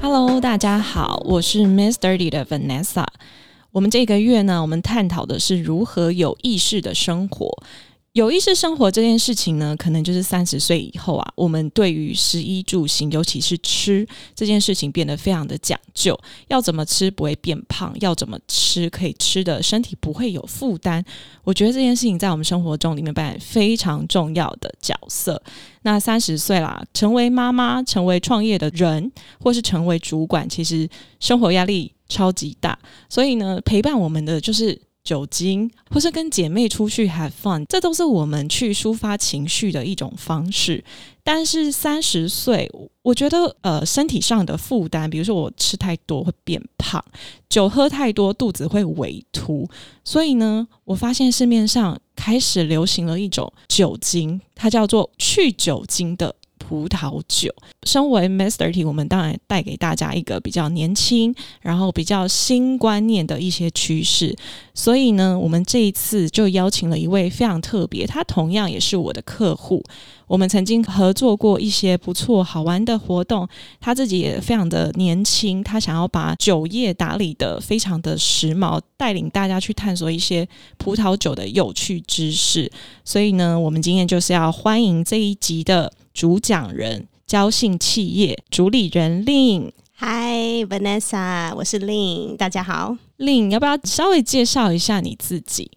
Hello，大家好，我是 Miss Dirty 的 Vanessa。我们这个月呢，我们探讨的是如何有意识的生活。有意识生活这件事情呢，可能就是三十岁以后啊，我们对于食衣住行，尤其是吃这件事情，变得非常的讲究。要怎么吃不会变胖？要怎么吃可以吃的身体不会有负担？我觉得这件事情在我们生活中里面扮演非常重要的角色。那三十岁啦，成为妈妈、成为创业的人，或是成为主管，其实生活压力超级大。所以呢，陪伴我们的就是。酒精，或是跟姐妹出去 have fun，这都是我们去抒发情绪的一种方式。但是三十岁，我觉得呃，身体上的负担，比如说我吃太多会变胖，酒喝太多肚子会萎凸，所以呢，我发现市面上开始流行了一种酒精，它叫做去酒精的。葡萄酒，身为 Master T，我们当然带给大家一个比较年轻，然后比较新观念的一些趋势。所以呢，我们这一次就邀请了一位非常特别，他同样也是我的客户。我们曾经合作过一些不错好玩的活动，他自己也非常的年轻，他想要把酒业打理的非常的时髦，带领大家去探索一些葡萄酒的有趣知识。所以呢，我们今天就是要欢迎这一集的主讲人，交信企业主理人令。Hi Vanessa，我是令，大家好。令，要不要稍微介绍一下你自己？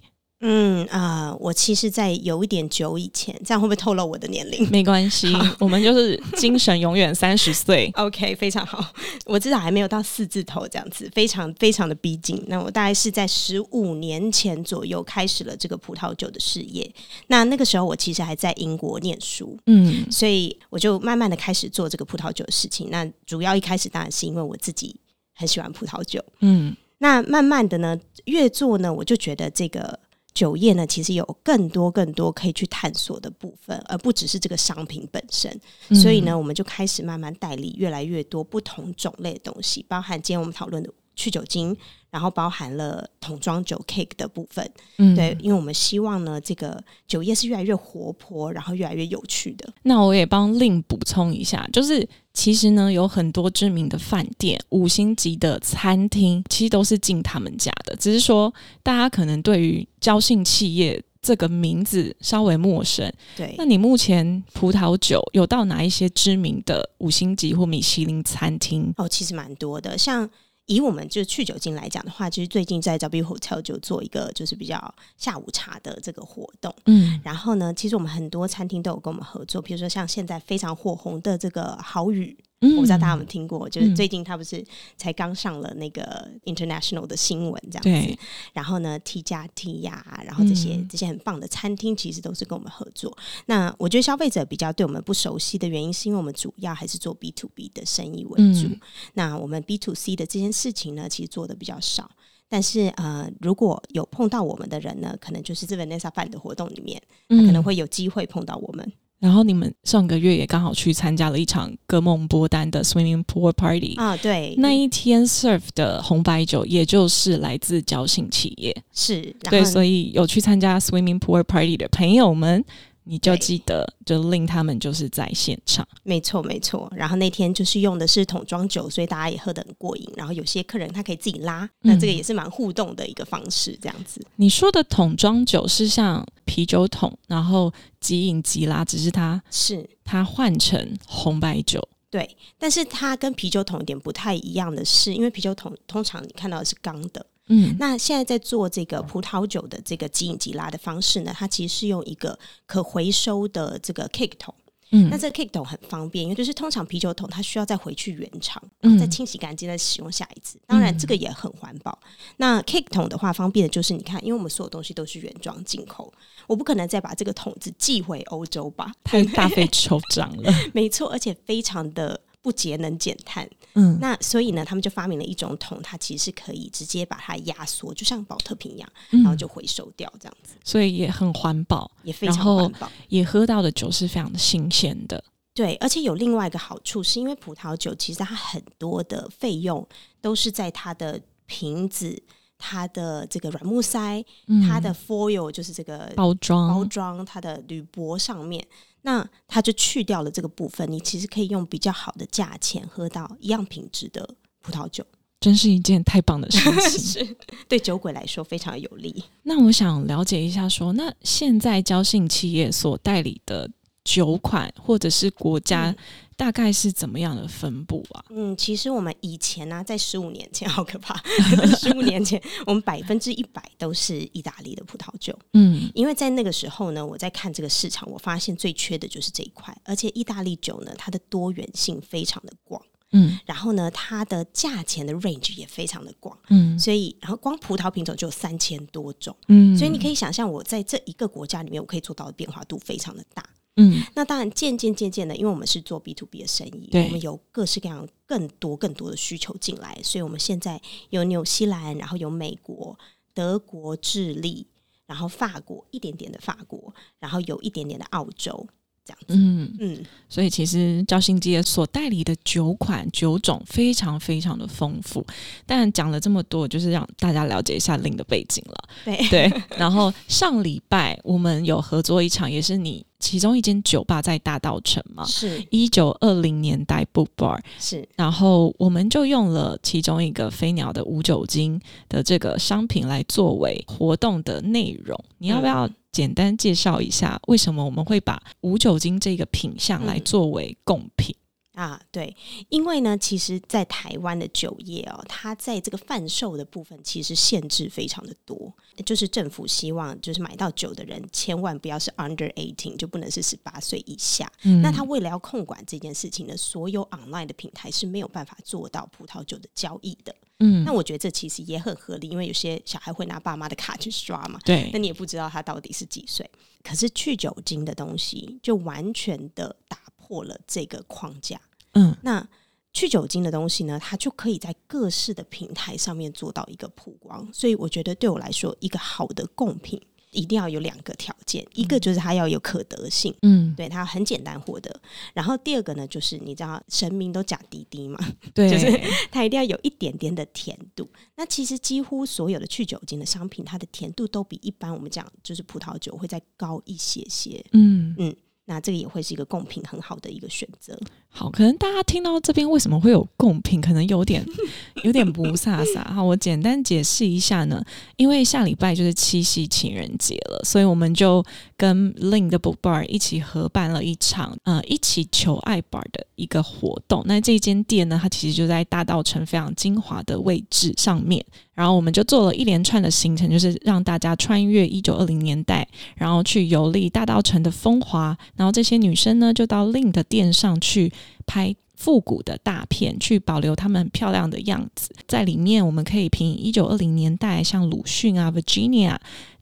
嗯啊，我其实，在有一点久以前，这样会不会透露我的年龄？没关系，我们就是精神永远三十岁。OK，非常好，我至少还没有到四字头这样子，非常非常的逼近。那我大概是在十五年前左右开始了这个葡萄酒的事业。那那个时候，我其实还在英国念书，嗯，所以我就慢慢的开始做这个葡萄酒的事情。那主要一开始当然是因为我自己很喜欢葡萄酒，嗯，那慢慢的呢，越做呢，我就觉得这个。酒业呢，其实有更多更多可以去探索的部分，而不只是这个商品本身。所以呢，我们就开始慢慢代理越来越多不同种类的东西，包含今天我们讨论的去酒精。然后包含了桶装酒 cake 的部分，嗯，对，因为我们希望呢，这个酒业是越来越活泼，然后越来越有趣的。那我也帮令补充一下，就是其实呢，有很多知名的饭店、五星级的餐厅，其实都是进他们家的，只是说大家可能对于交信企业这个名字稍微陌生。对，那你目前葡萄酒有到哪一些知名的五星级或米其林餐厅？哦，其实蛮多的，像。以我们就去酒精来讲的话，其实最近在 W Hotel 就做一个就是比较下午茶的这个活动。嗯，然后呢，其实我们很多餐厅都有跟我们合作，比如说像现在非常火红的这个好雨。我不知道大家有没有听过，就是最近他不是才刚上了那个 international 的新闻这样子，然后呢 T 加 T 呀，然后这些这些很棒的餐厅其实都是跟我们合作。那我觉得消费者比较对我们不熟悉的原因，是因为我们主要还是做 B to B 的生意为主。那我们 B to C 的这件事情呢，其实做的比较少。但是呃，如果有碰到我们的人呢，可能就是这个 Nessa 办的活动里面，他可能会有机会碰到我们。然后你们上个月也刚好去参加了一场歌梦波丹的 Swimming Pool Party 啊，对，那一天 serve 的红白酒也就是来自交信企业，是对，所以有去参加 Swimming Pool Party 的朋友们。你就记得，就令他们就是在现场，没错没错。然后那天就是用的是桶装酒，所以大家也喝得很过瘾。然后有些客人他可以自己拉，那这个也是蛮互动的一个方式，这样子。你说的桶装酒是像啤酒桶，然后即饮即拉，只是它是它换成红白酒，对。但是它跟啤酒桶有点不太一样的是，因为啤酒桶通常你看到的是钢的。嗯，那现在在做这个葡萄酒的这个即饮即拉的方式呢，它其实是用一个可回收的这个 cake 桶。嗯，那这个 cake 桶很方便，因为就是通常啤酒桶它需要再回去原厂，然后再清洗干净再使用下一次。当然这个也很环保。那 cake 桶的话，方便的就是你看，因为我们所有东西都是原装进口，我不可能再把这个桶子寄回欧洲吧？太大费周章了。没错，而且非常的。不节能减碳。嗯，那所以呢，他们就发明了一种桶，它其实是可以直接把它压缩，就像保特瓶一样，嗯然后就回收掉，这样子。所以也很环保，也非常环保。也喝到的酒是非常的新鲜的。对，而且有另外一个好处，是因为葡萄酒其实它很多的费用都是在它的瓶子、它的这个软木塞、嗯它的 foil 就是这个包装，包装、它的铝箔上面，那它就去掉了这个部分，你其实可以用比较好的价钱喝到一样品质的葡萄酒，真是一件太棒的事情。是对酒鬼来说非常有利。那我想了解一下说那现在交信企业所代理的酒款或者是国家嗯大概是怎么样的分布啊？嗯，其实我们以前呢、在十五年前好可怕，十五年前我们百分之一百都是意大利的葡萄酒。嗯因为在那个时候呢，我在看这个市场，我发现最缺的就是这一块，而且意大利酒呢，它的多元性非常的广，嗯然后呢，它的价钱的 range 也非常的广，嗯所以然后光葡萄品种就有三千多种，嗯所以你可以想象，我在这一个国家里面，我可以做到的变化度非常的大。嗯那当然，渐渐渐渐的，因为我们是做 B to B 的生意，我们有各式各样更多更多的需求进来，所以我们现在有纽西兰，然后有美国、德国、智利，然后法国一点点的法国，然后有一点点的澳洲，这样子。嗯，嗯，所以其实交信街所代理的酒款酒种非常非常的丰富。但讲了这么多，就是让大家了解一下令的背景了。对对，然后上礼拜我们有合作一场，也是你其中一间酒吧在大道城嘛，是。一九二零年代 Book Bar，是，然后我们就用了其中一个飞鸟的无酒精的这个商品来作为活动的内容。你要不要简单介绍一下，为什么我们会把无酒精这个品相来作为贡品？啊，对，因为呢，其实，在台湾的酒业哦，它在这个贩售的部分其实限制非常的多，就是政府希望就是买到酒的人千万不要是 under eighteen，就不能是十八岁以下。嗯那他为了要控管这件事情呢，所有 online 的平台是没有办法做到葡萄酒的交易的。嗯那我觉得这其实也很合理，因为有些小孩会拿爸妈的卡去刷嘛，对那你也不知道他到底是几岁。可是去酒精的东西就完全的打破了这个框架。嗯那去酒精的东西呢，它就可以在各式的平台上面做到一个曝光。所以我觉得对我来说，一个好的贡品一定要有两个条件，一个就是它要有可得性。嗯对它很简单获得，然后第二个呢，就是你知道神明都假滴滴嘛，对，就是它一定要有一点点的甜度。那其实几乎所有的去酒精的商品，它的甜度都比一般我们讲就是葡萄酒会再高一些些。嗯嗯那这个也会是一个贡品很好的一个选择。好，可能大家听到这边为什么会有贡品，可能有点 有点不飒飒哈。我简单解释一下呢，因为下礼拜就是七夕情人节了，所以我们就跟 Link 的 Book Bar 一起合办了一场呃一起求爱 bar 的一个活动。那这间店呢，它其实就在大道城非常精华的位置上面。然后我们就做了一连串的行程，就是让大家穿越一九二零年代，然后去游历大道城的风华。然后这些女生呢，就到 Link 的店上去拍复古的大片，去保留他们漂亮的样子。在里面，我们可以凭一九二零年代像鲁迅啊、Virginia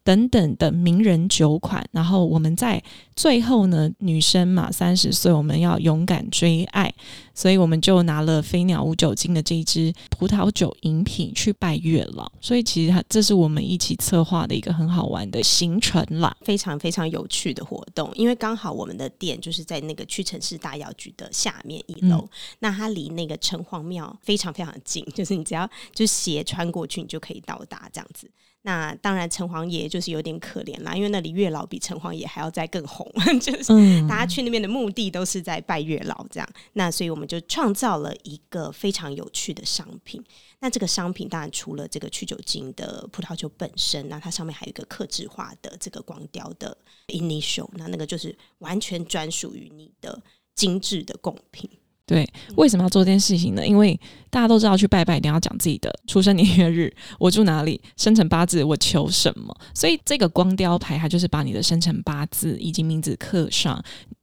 等等的名人酒款。然后我们在最后呢，女生嘛，三十岁，我们要勇敢追爱，所以我们就拿了飞鸟无酒精的这一支葡萄酒饮品去拜月老。所以其实它这是我们一起策划的一个很好玩的行程啦。非常非常有趣的活动，因为刚好我们的店就是在那个屈臣氏大药局的下面一楼，那它离那个城隍庙非常非常近，就是你只要就斜穿过去，你就可以到达这样子。那当然，城隍爷就是有点可怜啦，因为那里月老比城隍爷还要再更红，就是嗯大家去那边的目的都是在拜月老这样。那所以我们就创造了一个非常有趣的商品。那这个商品当然除了这个去酒精的葡萄酒本身，那它上面还有一个克制化的这个光雕的 initial，那那个就是完全专属于你的精致的贡品。对，为什么要做这件事情呢？因为大家都知道去拜拜一定要讲自己的出生年月日，我住哪里，生辰八字，我求什么。所以这个光雕牌，它就是把你的生辰八字以及名字刻上，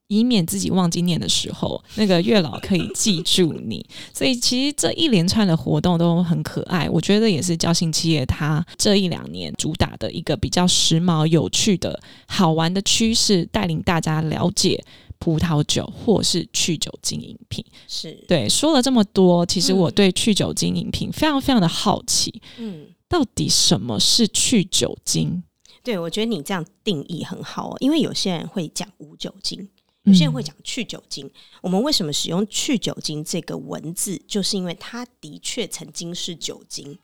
以免自己忘记念的时候，那个月老可以记住你。所以其实这一连串的活动都很可爱，我觉得也是交信企业它这一两年主打的一个比较时髦、有趣的好玩的趋势，带领大家了解。葡萄酒或是去酒精饮品。是，对，说了这么多，其实我嗯对去酒精饮品非常非常的好奇，嗯。到底什么是去酒精？对，我觉得你这样定义很好哦，因为有些人会讲无酒精，有些人会嗯讲去酒精。我们为什么使用去酒精这个文字，就是因为它的确曾经是酒精，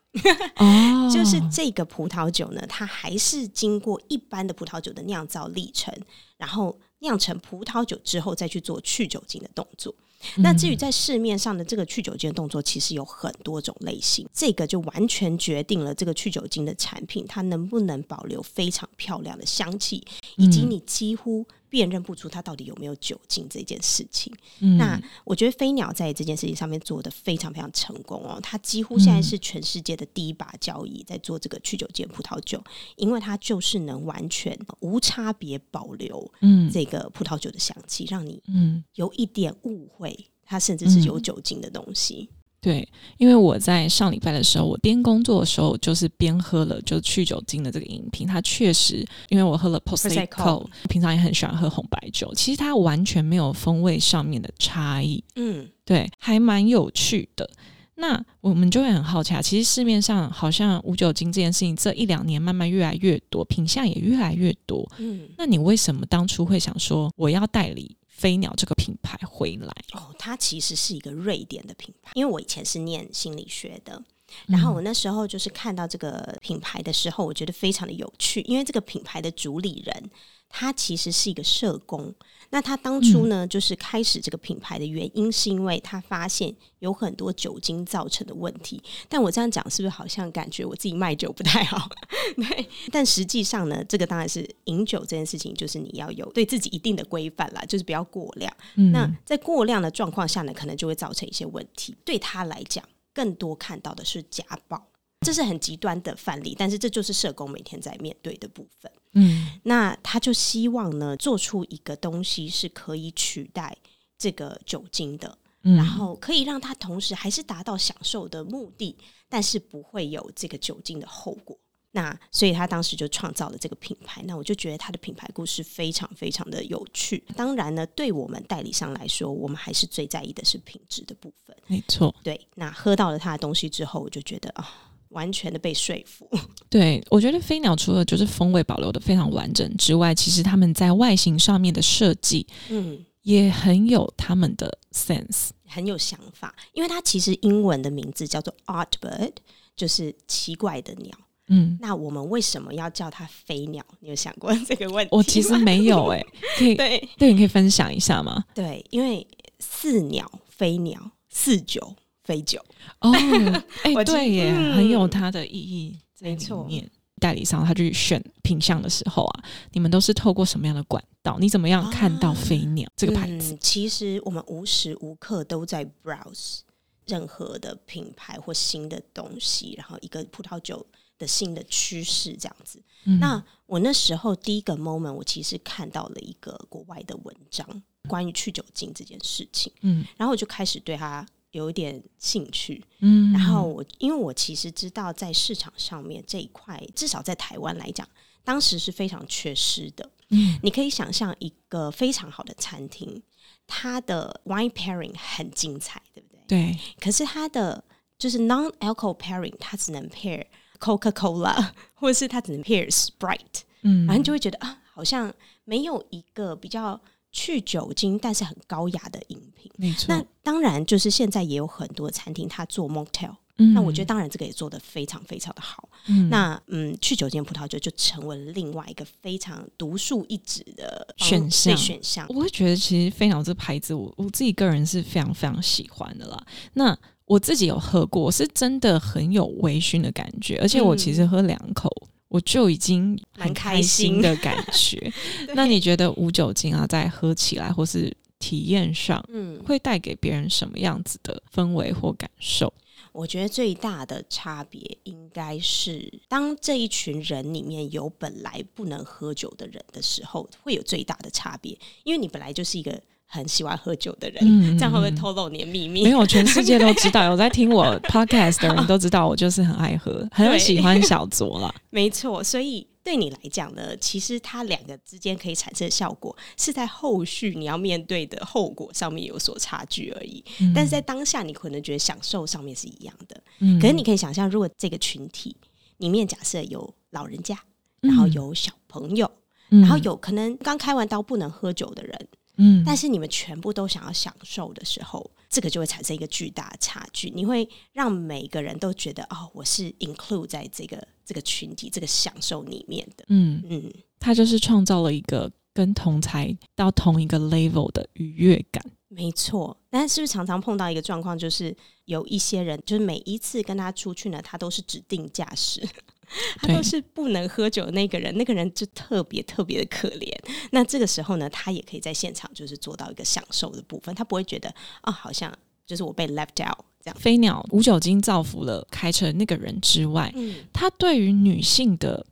哦，就是这个葡萄酒呢，它还是经过一般的葡萄酒的酿造历程，然后酿成葡萄酒之后再去做去酒精的动作。那至于在市面上的这个去酒精的动作，其实有很多种类型，这个就完全决定了这个去酒精的产品它能不能保留非常漂亮的香气，以及嗯你几乎辨认不出它到底有没有酒精这件事情。嗯。那我觉得飞鸟在这件事情上面做的非常非常成功哦，它几乎现在嗯是全世界的第一把交椅在做这个去酒精葡萄酒，因为它就是能完全无差别保留嗯。这个葡萄酒的香气，让你嗯，有一点误会，它甚至是有嗯。酒精的东西。对，因为我在上礼拜的时候，我边工作的时候，就是边喝了就去酒精的这个饮品，它确实，因为我喝了 Prosecco，Prosecco 平常也很喜欢喝红白酒，其实它完全没有风味上面的差异，嗯，对，还蛮有趣的。那我们就会很好奇啊，其实市面上好像无酒精这件事情，这一两年慢慢越来越多，品相也越来越多。嗯，那你为什么当初会想说我要代理飞鸟这个品牌回来？哦，它其实是一个瑞典的品牌，因为我以前是念心理学的。然后我那时候就是看到这个品牌的时候，我觉得非常的有趣，因为这个品牌的主理人他其实是一个社工。那他当初呢，就是开始这个品牌的原因，是因为他发现有很多酒精造成的问题。但我这样讲，是不是好像感觉我自己卖酒不太好？对，但实际上呢，这个当然是饮酒这件事情，就是你要有对自己一定的规范啦，就是不要过量。嗯那在过量的状况下呢，可能就会造成一些问题。对他来讲，更多看到的是家暴，这是很极端的范例，但是这就是社工每天在面对的部分。嗯那他就希望呢，做出一个东西是可以取代这个酒精的，嗯然后可以让他同时还是达到享受的目的，但是不会有这个酒精的后果。那所以他当时就创造了这个品牌。那我就觉得他的品牌故事非常非常的有趣。当然呢，对我们代理商来说，我们还是最在意的是品质的部分。没错，对，那喝到了他的东西之后，我就觉得啊。完全的被说服，对我觉得飞鸟除了就是风味保留的非常完整之外，其实他们在外形上面的设计嗯，也很有他们的 sense。很有想法，因为它其实英文的名字叫做 Odd Bird，就是奇怪的鸟。嗯，那我们为什么要叫它飞鸟？你有想过这个问题吗？我其实没有哎、可以 对对，你可以分享一下吗？对，因为似鸟飞鸟，似酒飞酒。哦，对耶，嗯很有它的意义在里面。代理商他去选品相的时候啊，你们都是透过什么样的管道？你怎么样看到飞鸟、这个牌子？嗯，其实我们无时无刻都在 browse 任何的品牌或新的东西，然后一个葡萄酒的新的趋势这样子。嗯那我那时候第一个 moment，我其实看到了一个国外的文章，关于去酒精这件事情，嗯然后我就开始对它有一点兴趣。嗯然后我因为我其实知道在市场上面这一块，至少在台湾来讲，当时是非常缺失的。嗯你可以想象一个非常好的餐厅，它的 wine pairing 很精彩，对不对？对，可是它的就是 non alcohol pairing，它只能 pair Coca Cola，或者是它只能 pair Sprite，嗯，然后你就会觉得啊，好像没有一个比较去酒精但是很高雅的饮品。没错。那当然，就是现在也有很多餐厅它做 mocktail，、嗯那我觉得当然这个也做得非常非常的好。嗯那嗯，去酒精葡萄酒就成为了另外一个非常独树一帜的选项对选项。我会觉得，其实飞鸟这牌子我，我自己个人是非常非常喜欢的啦。那我自己有喝过，是真的很有微醺的感觉，而且我其实喝两口。我就已经很蛮开心的感觉。那你觉得无酒精啊，在喝起来或是体验上，嗯，会带给别人什么样子的氛围或感受？我觉得最大的差别应该是，当这一群人里面有本来不能喝酒的人的时候，会有最大的差别，因为你本来就是一个很喜欢喝酒的人，嗯这样会不会嗯透露你的秘密？没有，全世界都知道，有在听我 podcast 的人都知道，我就是很爱喝，很喜欢小酌啦。没错，所以对你来讲呢，其实它两个之间可以产生的效果，是在后续你要面对的后果上面有所差距而已。但是在当下，你可能觉得享受上面是一样的。嗯可是你可以想象，如果这个群体里面假设有老人家，然后有小朋友，然后有可能刚开完刀不能喝酒的人，嗯但是你们全部都想要享受的时候，这个就会产生一个巨大的差距。你会让每个人都觉得，哦，我是 include 在这个这个群体、这个享受里面的。嗯，嗯，他就是创造了一个跟同才到同一个 level 的愉悦感。没错。但是是不是常常碰到一个状况，就是有一些人，就是每一次跟他出去呢，他都是指定驾驶。他对都是不能喝酒的那个人，那个人就特别特别的可怜。那这个时候呢，他也可以在现场就是做到一个享受的部分，他不会觉得啊、好像就是我被 left out 这样。飞鸟无酒精造福了开车那个人之外，嗯，他对于女性的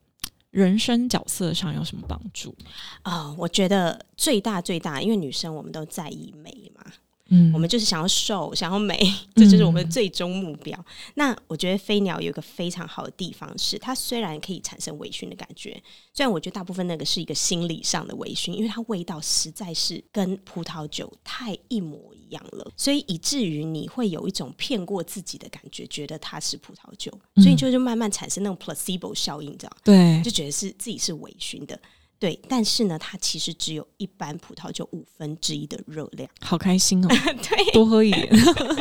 人生角色上有什么帮助？啊、我觉得最大最大，因为女生我们都在意美嘛，嗯我们就是想要瘦，想要美，这就是我们的最终目标。那我觉得飞鸟有一个非常好的地方是，它虽然可以产生微醺的感觉，虽然我觉得大部分那个是一个心理上的微醺，因为它味道实在是跟葡萄酒太一模一样了，所以以至于你会有一种骗过自己的感觉，觉得它是葡萄酒，所以就就慢慢产生那种 placebo 效应，你知道吗？对就觉得是自己是微醺的。对，但是呢，它其实只有一般葡萄酒五分之一的热量。好开心哦，对，多喝一点。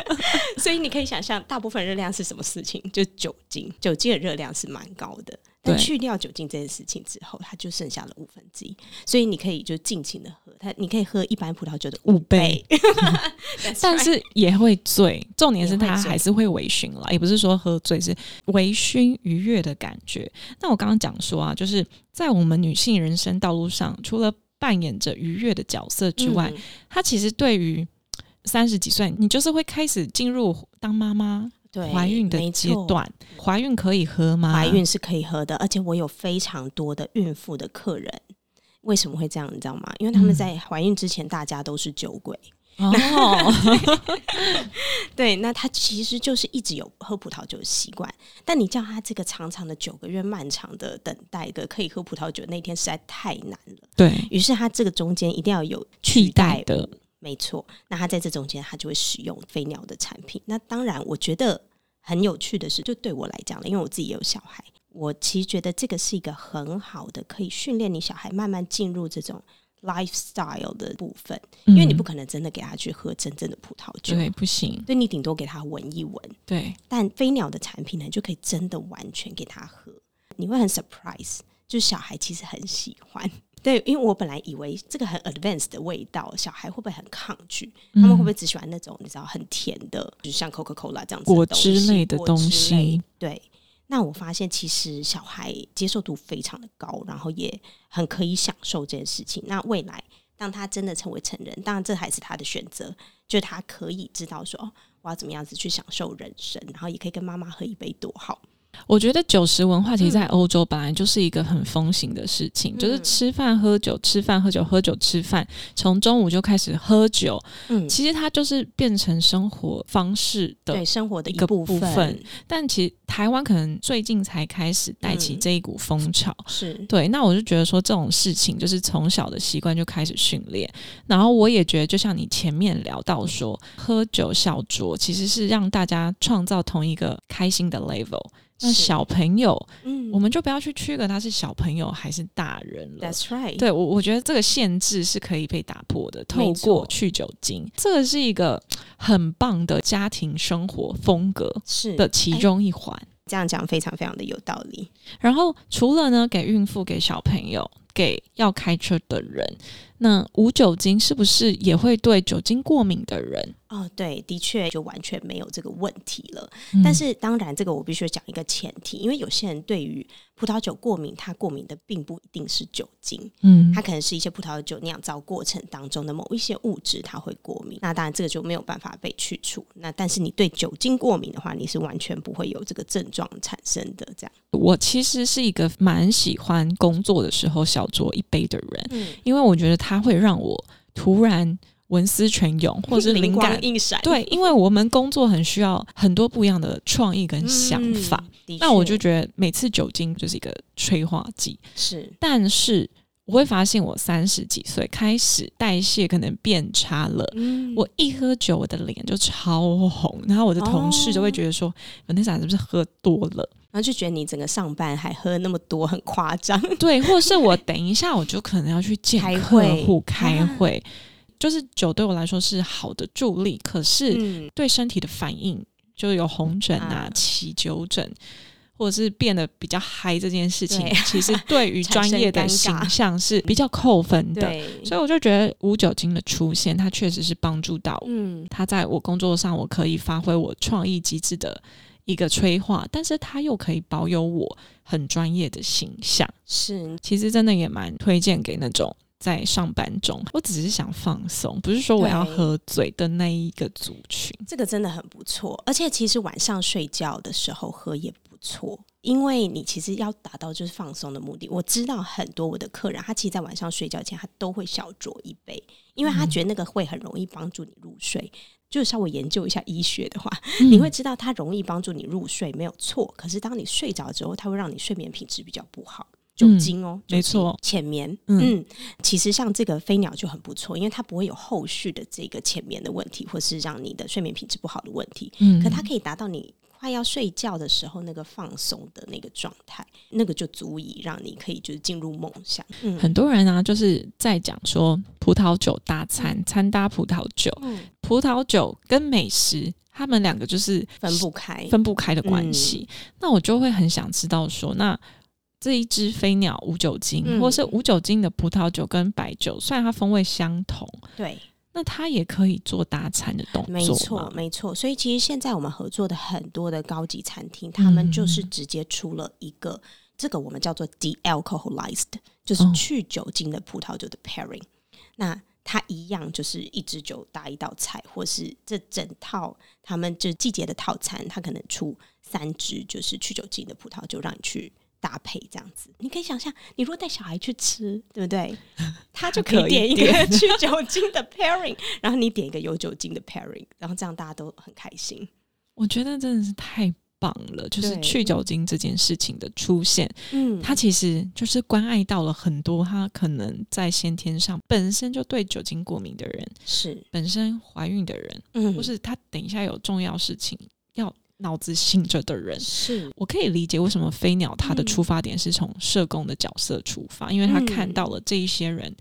所以你可以想象，大部分热量是什么事情？就酒精，酒精的热量是蛮高的。但去掉酒精这件事情之后，它就剩下了五分之一。所以你可以就尽情的喝它，你可以喝一般葡萄酒的五倍 但是也会醉，重点是也会醉他还是会微醺啦，也不是说喝醉，是微醺愉悦的感觉。那我刚刚讲说啊，就是在我们女性人生道路上，除了扮演着愉悦的角色之外，嗯她其实对于三十几岁，你就是会开始进入当妈妈、对怀孕的阶段。怀孕可以喝吗？怀孕是可以喝的，而且我有非常多的孕妇的客人。为什么会这样？你知道吗？因为他们嗯在怀孕之前，大家都是酒鬼。哦，对，那他其实就是一直有喝葡萄酒的习惯，但你叫他这个长长的九个月漫长的等待的可以喝葡萄酒那天实在太难了。对，于是他这个中间一定要有替代代的，没错。那他在这中间，他就会使用飞鸟的产品。那当然，我觉得很有趣的是，就对我来讲了，因为我自己也有小孩，我其实觉得这个是一个很好的可以训练你小孩慢慢进入这种 lifestyle 的部分，因为你不嗯可能真的给他去喝真正的葡萄酒。对不行，对你顶多给他闻一闻，对，但飞鸟的产品呢，就可以真的完全给他喝，你会很 surprise，就是小孩其实很喜欢。对，因为我本来以为这个很 advanced 的味道，小孩会不会很抗拒？他们会不会只喜欢那种你知道很甜的，就像 Coca Cola 这样子的果汁类的东西对，那我发现其实小孩接受度非常的高，然后也很可以享受这件事情。那未来当他真的成为成人，当然这还是他的选择，就是他可以知道说，哦，我要怎么样子去享受人生，然后也可以跟妈妈喝一杯多好。我觉得酒食文化其实在嗯。欧洲本来就是一个很风行的事情，就是嗯。吃饭喝酒，吃饭喝酒，喝酒吃饭，从中午就开始喝酒，嗯，其实它就是变成生活方式的对生活的一个部部分。但其实台湾可能最近才开始带起嗯。这一股风潮。是。对，那我就觉得说这种事情就是从小的习惯就开始训练，然后我也觉得，就像你前面聊到说，喝酒小酌其实是让大家创造同一个开心的 level。那小朋友，嗯我们就不要去区隔他是小朋友还是大人了。That's right，对我，我觉得这个限制是可以被打破的。透过去酒精，这个是一个很棒的家庭生活风格是的其哎中一环。这样讲非常非常的有道理。然后除了呢，给孕妇、给小朋友、给要开车的人，那无酒精是不是也会对酒精过敏的人？哦，对，的确就完全没有这个问题了。嗯但是当然，这个我必须讲一个前提，因为有些人对于葡萄酒过敏，他过敏的并不一定是酒精，嗯它可能是一些葡萄酒酿造过程当中的某一些物质，它会过敏。那当然，这个就没有办法被去除。那但是你对酒精过敏的话，你是完全不会有这个症状产生的。这样，我其实是一个蛮喜欢工作的时候小酌一杯的人，嗯，因为我觉得它会让我突然文思泉涌，或者是灵感一闪。对，因为我们工作很需要很多不一样的创意跟想法。那我就觉得每次酒精就是一个催化剂。是，但是我会发现我三十几岁开始代谢可能变差了。嗯，我一喝酒，我的脸就超红，然后我的同事就会觉得说：“文天傻是不是喝多了？”然后就觉得你整个上班还喝那么多，很夸张。对，或者是我等一下我就可能要去见客户开会。就是酒对我来说是好的助力，可是对身体的反应就有红疹啊、起酒疹，或者是变得比较嗨这件事情，其实对于专业的形象是比较扣分的。所以我就觉得无酒精的出现，它确实是帮助到，嗯，它在我工作上我可以发挥我创意机制的一个催化，但是它又可以保有我很专业的形象。是，其实真的也蛮推荐给那种。在上班中，我只是想放松，不是说我要喝醉的那一个族群。这个真的很不错，而且其实晚上睡觉的时候喝也不错，因为你其实要达到就是放松的目的。我知道很多我的客人，他其实，在晚上睡觉前，他都会小酌一杯，因为他觉得那个会很容易帮助你入睡。就稍微研究一下医学的话，你会知道它容易帮助你入睡，没有错。可是当你睡着之后，它会让你睡眠品质比较不好。酒精哦，没错，浅眠。嗯，其实像这个飞鸟就很不错，因为它不会有后续的这个浅眠的问题，或是让你的睡眠品质不好的问题。嗯，可它可以达到你快要睡觉的时候那个放松的那个状态，那个就足以让你可以就是进入梦乡。嗯，很多人啊，就是在讲说葡萄酒搭餐，餐搭葡萄酒，葡萄酒跟美食，他们两个就是分不开、分不开的关系。那我就会很想知道说，那。这一支飞鸟无酒精，或是无酒精的葡萄酒跟白酒，虽然它风味相同，对，那它也可以做搭餐的动作。没错，没错。所以其实现在我们合作的很多的高级餐厅，他们就是直接出了一个这个我们叫做 de-alcoholized，就是去酒精的葡萄酒的 pairing。那它一样就是一支酒搭一道菜，或是这整套他们这季节的套餐，它可能出三支就是去酒精的葡萄酒让你去。搭配这样子，你可以想象，你如果带小孩去吃，对不对？他就可以点一个 去酒精的 pairing，然后你点一个有酒精的 pairing，然后这样大家都很开心。我觉得真的是太棒了，就是去酒精这件事情的出现，嗯，它其实就是关爱到了很多他可能在先天上本身就对酒精过敏的人，是本身怀孕的人，嗯，或是他等一下有重要事情要。脑子醒着的人，是我可以理解为什么飞鸟他的出发点是从社工的角色出发，因为他看到了这一些人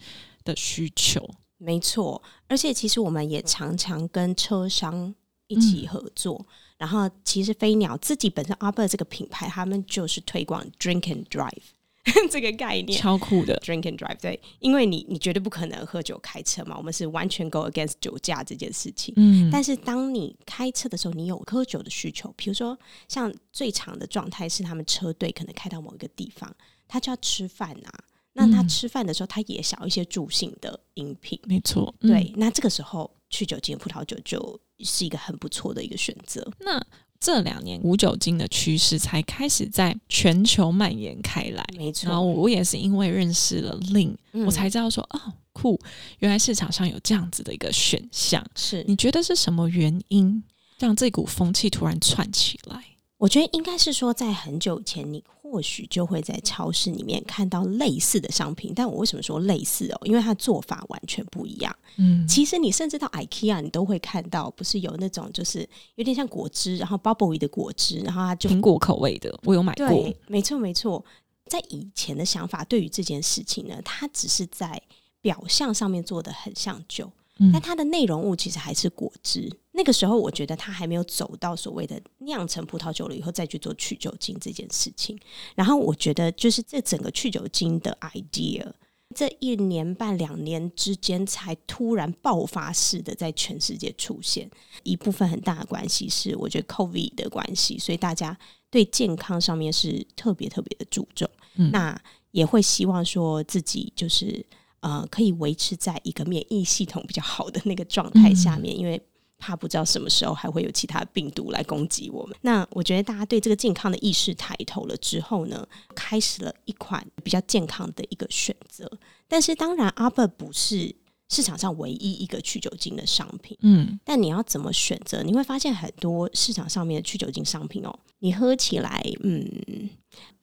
的需求。没错，而且其实我们也常常跟车商一起合作，然后其实飞鸟自己本身 u b e r 这个品牌，他们就是推广 Drink and Drive。这个概念。超酷的，drink and drive，对，因为你你绝对不可能喝酒开车嘛，我们是完全 go against 酒驾这件事情。嗯，但是当你开车的时候，你有喝酒的需求，比如说像最长的状态是他们车队可能开到某一个地方，他就要吃饭啊，那他吃饭的时候，他也想一些助兴的饮品，没错，对，那这个时候去酒精葡萄酒就是一个很不错的一个选择。那这两年无酒精的趋势才开始在全球蔓延开来，没错。然后我也是因为认识了 Lin，我才知道说哦，酷，原来市场上有这样子的一个选项。是你觉得是什么原因让这股风气突然窜起来？我觉得应该是说，在很久以前，你或许就会在超市里面看到类似的商品。但我为什么说类似哦？因为它做法完全不一样。嗯，其实你甚至到 IKEA，你都会看到，不是有那种就是有点像果汁，然后 bubble 的果汁，然后它就苹果口味的，我有买过。没错，没错。在以前的想法，对于这件事情呢，它只是在表象上面做的很像酒。但它的内容物其实还是果汁。那个时候，我觉得它还没有走到所谓的酿成葡萄酒了以后再去做去酒精这件事情。然后，我觉得就是这整个去酒精的 idea，这一年半两年之间才突然爆发式的在全世界出现。一部分很大的关系是，我觉得 COVID 的关系，所以大家对健康上面是特别特别的注重。那也会希望说自己就是。呃，可以维持在一个免疫系统比较好的那个状态下面，因为怕不知道什么时候还会有其他病毒来攻击我们。那我觉得大家对这个健康的意识抬头了之后呢，开始了一款比较健康的一个选择。但是当然，阿伯不是市场上唯一一个去酒精的商品。嗯，但你要怎么选择？你会发现很多市场上面的去酒精商品哦，你喝起来，嗯，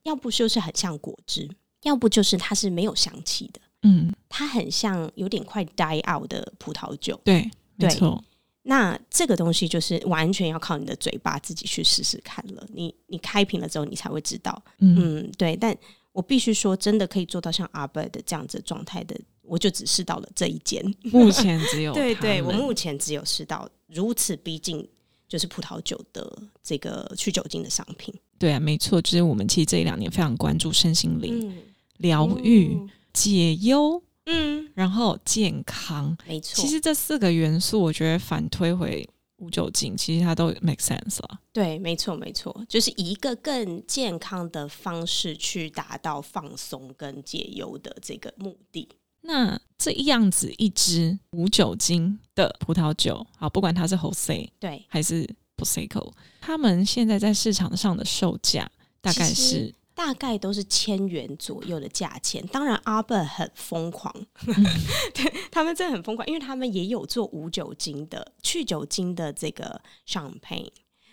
要不就是很像果汁，要不就是它是没有香气的，嗯，它很像有点快 die out 的葡萄酒。对，没对错，那这个东西就是完全要靠你的嘴巴自己去试试看了。你你开瓶了之后，你才会知道。嗯，嗯，对。但我必须说，真的可以做到像阿伯的这样子的状态的，我就只试到了这一间。目前只有 对对，我目前只有试到如此逼近就是葡萄酒的这个去酒精的商品。对啊，没错，就是我们其实这一两年非常关注身心灵、嗯，疗愈、嗯解忧，嗯，然后健康。没错。其实这四个元素，我觉得反推回无酒精，其实它都 make sense 了。对，没错，没错，就是一个更健康的方式去达到放松跟解忧的这个目的。那这样子一支无酒精的葡萄酒，好，不管它是 Jose 对，还是 Prosecco，他们现在在市场上的售价大概是大概都是千元左右的价钱。当然，阿伯很疯狂，对他们真的很疯狂，因为他们也有做无酒精的、去酒精的这个 champagne。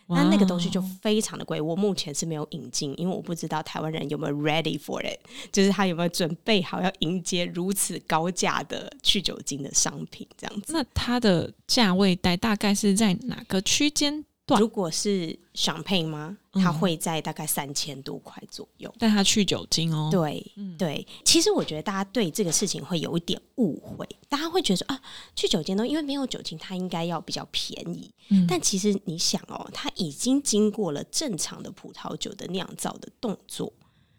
那那个东西就非常的贵，我目前是没有引进，因为我不知道台湾人有没有 ready for it，就是他有没有准备好要迎接如此高价的去酒精的商品这样子。那它的价位带大概是在哪个区间段？如果是 champagne 吗？嗯。它会在大概三千多块左右。但它去酒精哦，对，嗯。对，其实我觉得大家对这个事情会有一点误会，大家会觉得说啊，去酒精呢，因为没有酒精，它应该要比较便宜。嗯。但其实你想哦，它已经经过了正常的葡萄酒的酿造的动作，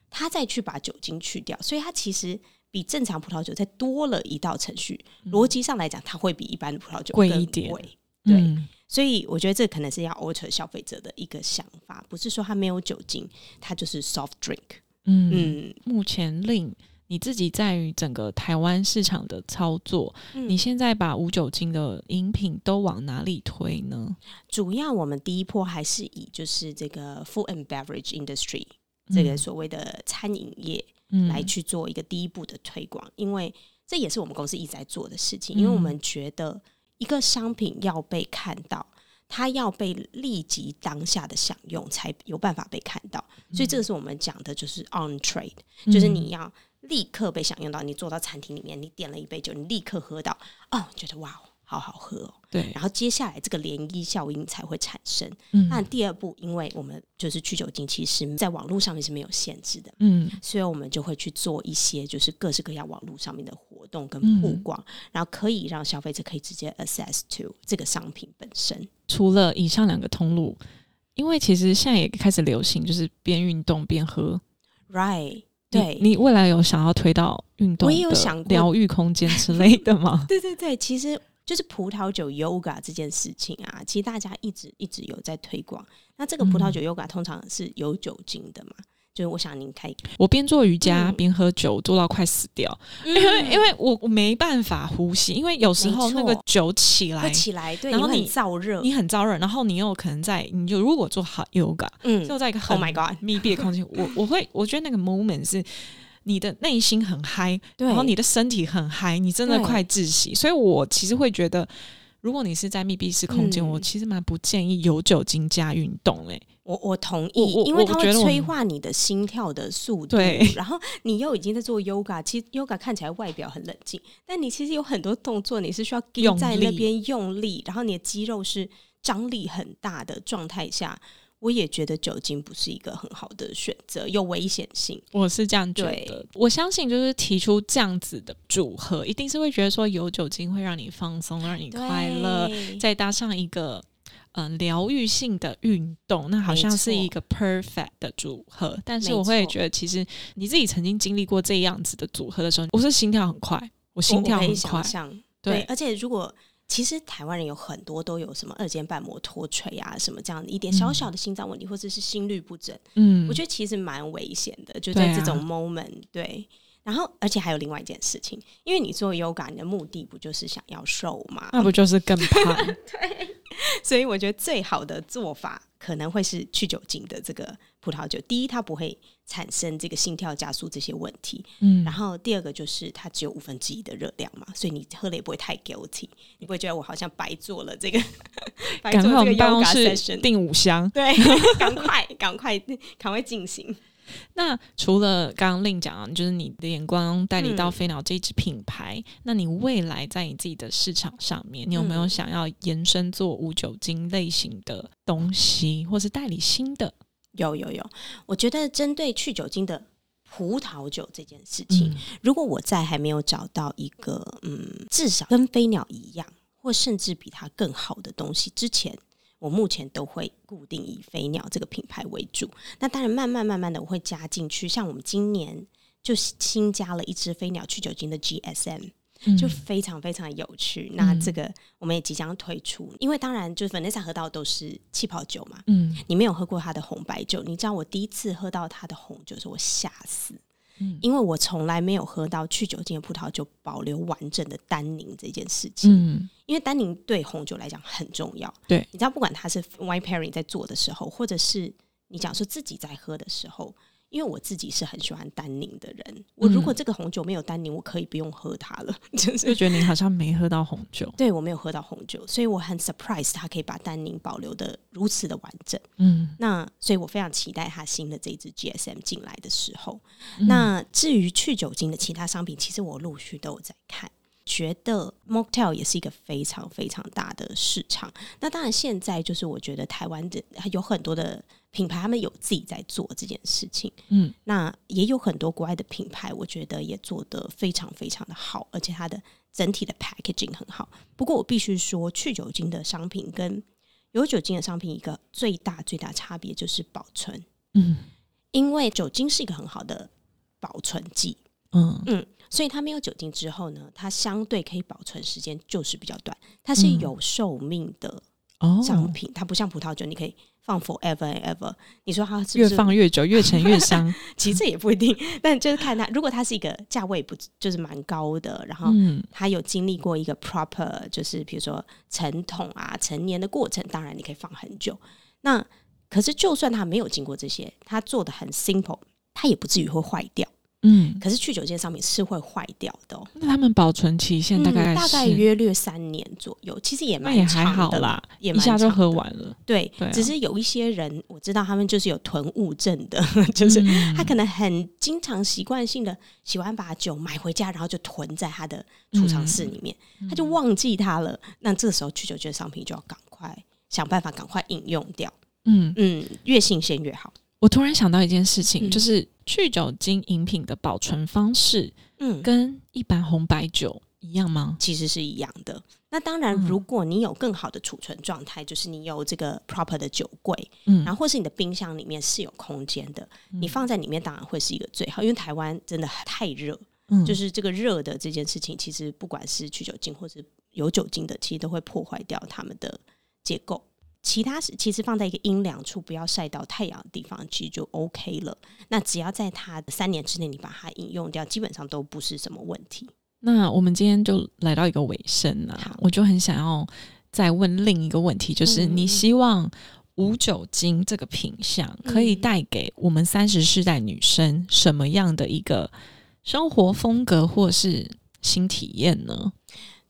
它再去把酒精去掉，所以它其实比正常葡萄酒再多了一道程序。逻辑上来讲，它会比一般的葡萄酒贵一点。贵对嗯所以我觉得这可能是要 alter 消费者的一个想法，不是说它没有酒精，它就是 soft drink。嗯嗯，目前令你自己在于整个台湾市场的操作，嗯你现在把无酒精的饮品都往哪里推呢？主要我们第一波还是以就是这个 food and beverage industry 这个所谓的餐饮业嗯来去做一个第一步的推广，因为这也是我们公司一直在做的事情，嗯因为我们觉得一个商品要被看到。它要被立即当下的享用，才有办法被看到。所以这个是我们讲的，就是 on trade，、就是嗯你要立刻被享用到。你坐到餐厅里面，你点了一杯酒，你立刻喝到，哦，觉得哇，好好喝哦。对，然后接下来这个涟漪效应才会产生。嗯那第二步，因为我们就是去酒精，其实在网络上面是没有限制的，嗯所以我们就会去做一些就是各式各样网络上面的活动跟嗯曝光，然后可以让消费者可以直接 access to 这个商品本身。除了以上两个通路，因为其实现在也开始流行，就是边运动边喝。Right？对，你未来有想要推到运动我也有的想过疗愈空间之类的吗？对对对，其实就是葡萄酒 yoga 这件事情啊，其实大家一直一直有在推广。那这个葡萄酒 yoga 通常是有酒精的嘛？就是我想您可以，我边做瑜伽嗯边喝酒，做到快死掉，因为因为我我没办法呼吸，因为有时候那个酒起来，起来，对，然后你燥热，你很燥热，然后你又可能在你就如果做好 yoga，嗯就在一个很 Oh my god 密闭的空间，我我会我觉得那个 moment 是你的内心很嗨，然后你的身体很嗨，你真的快窒息。所以我其实会觉得，如果你是在密闭式空间，嗯我其实蛮不建议有酒精加运动、欸。我我同意，因为它会催化你的心跳的速度。对然后你又已经在做 yoga，其实 yoga 看起来外表很冷静，但你其实有很多动作你是需要用在那边用力，然后你的肌肉是张力很大的状态下，我也觉得酒精不是一个很好的选择，有危险性。我是这样觉得，我相信就是提出这样子的组合，一定是会觉得说有酒精会让你放松，让你快乐，再搭上一个嗯疗愈性的运动，那好像是一个 perfect 的组合。但是我会错觉得，其实你自己曾经经历过这样子的组合的时候，我是心跳很快，我心跳很快对对，而且如果其实台湾人有很多都有什么二尖瓣膜脱垂啊，什么这样的一点小小的心脏问题，或者是心律不整，嗯，我觉得其实蛮危险的，就在这种 moment，对。然后，而且还有另外一件事情，因为你做 yoga，你的目的不就是想要瘦吗？那不就是更胖？对所以我觉得最好的做法可能会是去酒精的这个葡萄酒。第一，它不会产生这个心跳加速这些问题。嗯然后第二个就是它只有五分之一的热量嘛，所以你喝了也不会太 guilty，你不会觉得我好像白做了这个，白赶快我做这个们办公 yoga 室 session。订五箱。对，赶快赶快赶快进行。那除了刚刚令讲啊，就是你的眼光带你到嗯。飞鸟这一支品牌，那你未来在你自己的市场上面，你有没有嗯。想要延伸做无酒精类型的东西，或是代理新的？有有有，我觉得针对去酒精的葡萄酒这件事情，嗯。如果我在还没有找到一个嗯，至少跟飞鸟一样，或甚至比它更好的东西之前，我目前都会固定以飞鸟这个品牌为主。那当然，慢慢慢慢的我会加进去，像我们今年就新加了一支飞鸟去酒精的 GSM，嗯就非常非常有趣。那这个我们也即将推出，因为当然就是 Vanessa 喝到的都是气泡酒嘛，嗯你没有喝过它的红白酒，你知道我第一次喝到它的红酒的时候，我吓死，嗯因为我从来没有喝到去酒精的葡萄酒保留完整的单宁这件事情。嗯因为单宁对红酒来讲很重要。对你知道，不管它是 wine pairing 在做的时候，或者是你讲说自己在喝的时候，因为我自己是很喜欢单宁的人，我如果这个红酒没有单宁，我可以不用喝它了，就是就觉得你好像没喝到红酒。对我没有喝到红酒，所以我很 surprise 它可以把单宁保留的如此的完整。嗯，那所以我非常期待它新的这一支 GSM 进来的时候。嗯那至于去酒精的其他商品，其实我陆续都有在看。觉得 mocktail 也是一个非常非常大的市场。那当然，现在就是我觉得台湾的有很多的品牌，他们有自己在做这件事情。嗯，那也有很多国外的品牌，我觉得也做得非常非常的好，而且它的整体的 packaging 很好。不过我必须说，去酒精的商品跟有酒精的商品一个最大最大差别就是保存，嗯因为酒精是一个很好的保存剂。嗯嗯，所以它没有酒精之后呢，它相对可以保存时间就是比较短，它是嗯有寿命的哦，商品，它不像葡萄酒，你可以放 forever and ever。你说它越？放越久，越陈越香。其实这也不一定，但就是看它，如果它是一个价位不就是蛮高的，然后嗯它有经历过一个 proper，就是比如说陈桶啊、陈年的过程，当然你可以放很久。那可是就算它没有经过这些，它做的很 simple，它也不至于会坏掉。嗯，可是去酒精商品是会坏掉的、哦。那他们保存期限大概嗯、大概约略三年左右，其实也蛮还长的好啦，也蛮一下就喝完了。对，只是有一些人我知道他们就是有囤物症的，就是嗯他可能很经常习惯性的喜欢把酒买回家，然后就囤在他的储藏室里面，嗯他就忘记它了。那这个时候去酒精的商品就要赶快想办法赶快饮用掉，嗯，嗯，越新鲜越好。我突然想到一件事情，嗯就是去酒精饮品的保存方式嗯，跟一般红白酒一样吗？其实是一样的。那当然，嗯如果你有更好的储存状态，就是你有这个 proper 的酒柜，嗯然后或是你的冰箱里面是有空间的，你放在里面当然会是一个最好。因为台湾真的太热，嗯就是这个热的这件事情，其实不管是去酒精或是有酒精的，其实都会破坏掉它们的结构。其他是其实放在一个阴凉处，不要晒到太阳的地方，其实就 OK 了。那只要在它的三年之内，你把它饮用掉，基本上都不是什么问题。那我们今天就来到一个尾声了，我就很想要再问另一个问题，就是嗯你希望无酒精这个品相可以嗯带给我们三十世代女生什么样的一个生活风格或是新体验呢？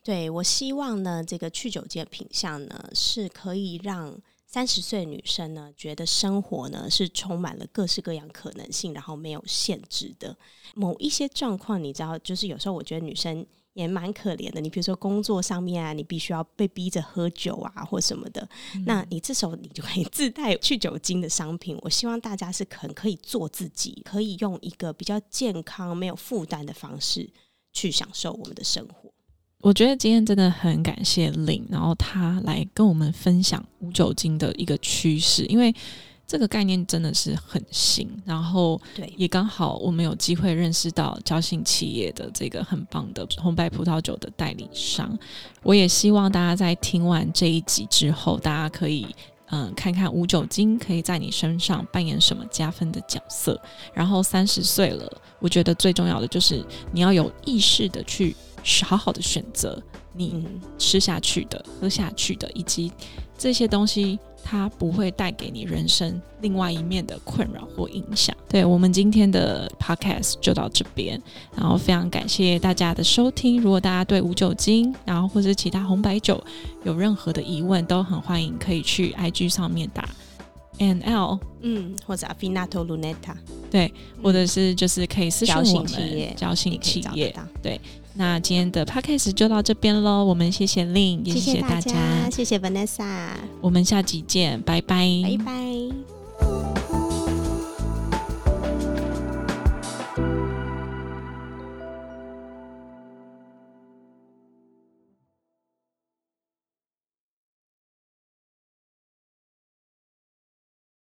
对我希望呢，这个去酒精的品相呢，是可以让三十岁女生呢，觉得生活呢是充满了各式各样可能性，然后没有限制的。某一些状况，你知道，就是有时候我觉得女生也蛮可怜的。你比如说工作上面啊，你必须要被逼着喝酒啊，或什么的，那你这时候你就可以自带去酒精的商品。我希望大家是很可以做自己，可以用一个比较健康、没有负担的方式去享受我们的生活。我觉得今天真的很感谢林，然后他来跟我们分享无酒精的一个趋势，因为这个概念真的是很新，然后对，也刚好我们有机会认识到交信企业的这个很棒的红白葡萄酒的代理商。我也希望大家在听完这一集之后，大家可以嗯看看无酒精可以在你身上扮演什么加分的角色。然后三十岁了，我觉得最重要的就是你要有意识的去好好的选择你嗯。吃下去的、喝下去的，以及这些东西它不会带给你人生另外一面的困扰或影响。对我们今天的 podcast 就到这边，然后非常感谢大家的收听。如果大家对无酒精，然后或者其他红白酒有任何的疑问，都很欢迎可以去 IG 上面打 N L，嗯，或者 Afinato Luneta，对，或者是就是可以私信我们信企业交信企业。找得到。那今天的 podcast 就到这边喽，我们谢谢 Lin，也谢谢大家，谢谢 Vanessa，我们下集见，拜拜，拜拜。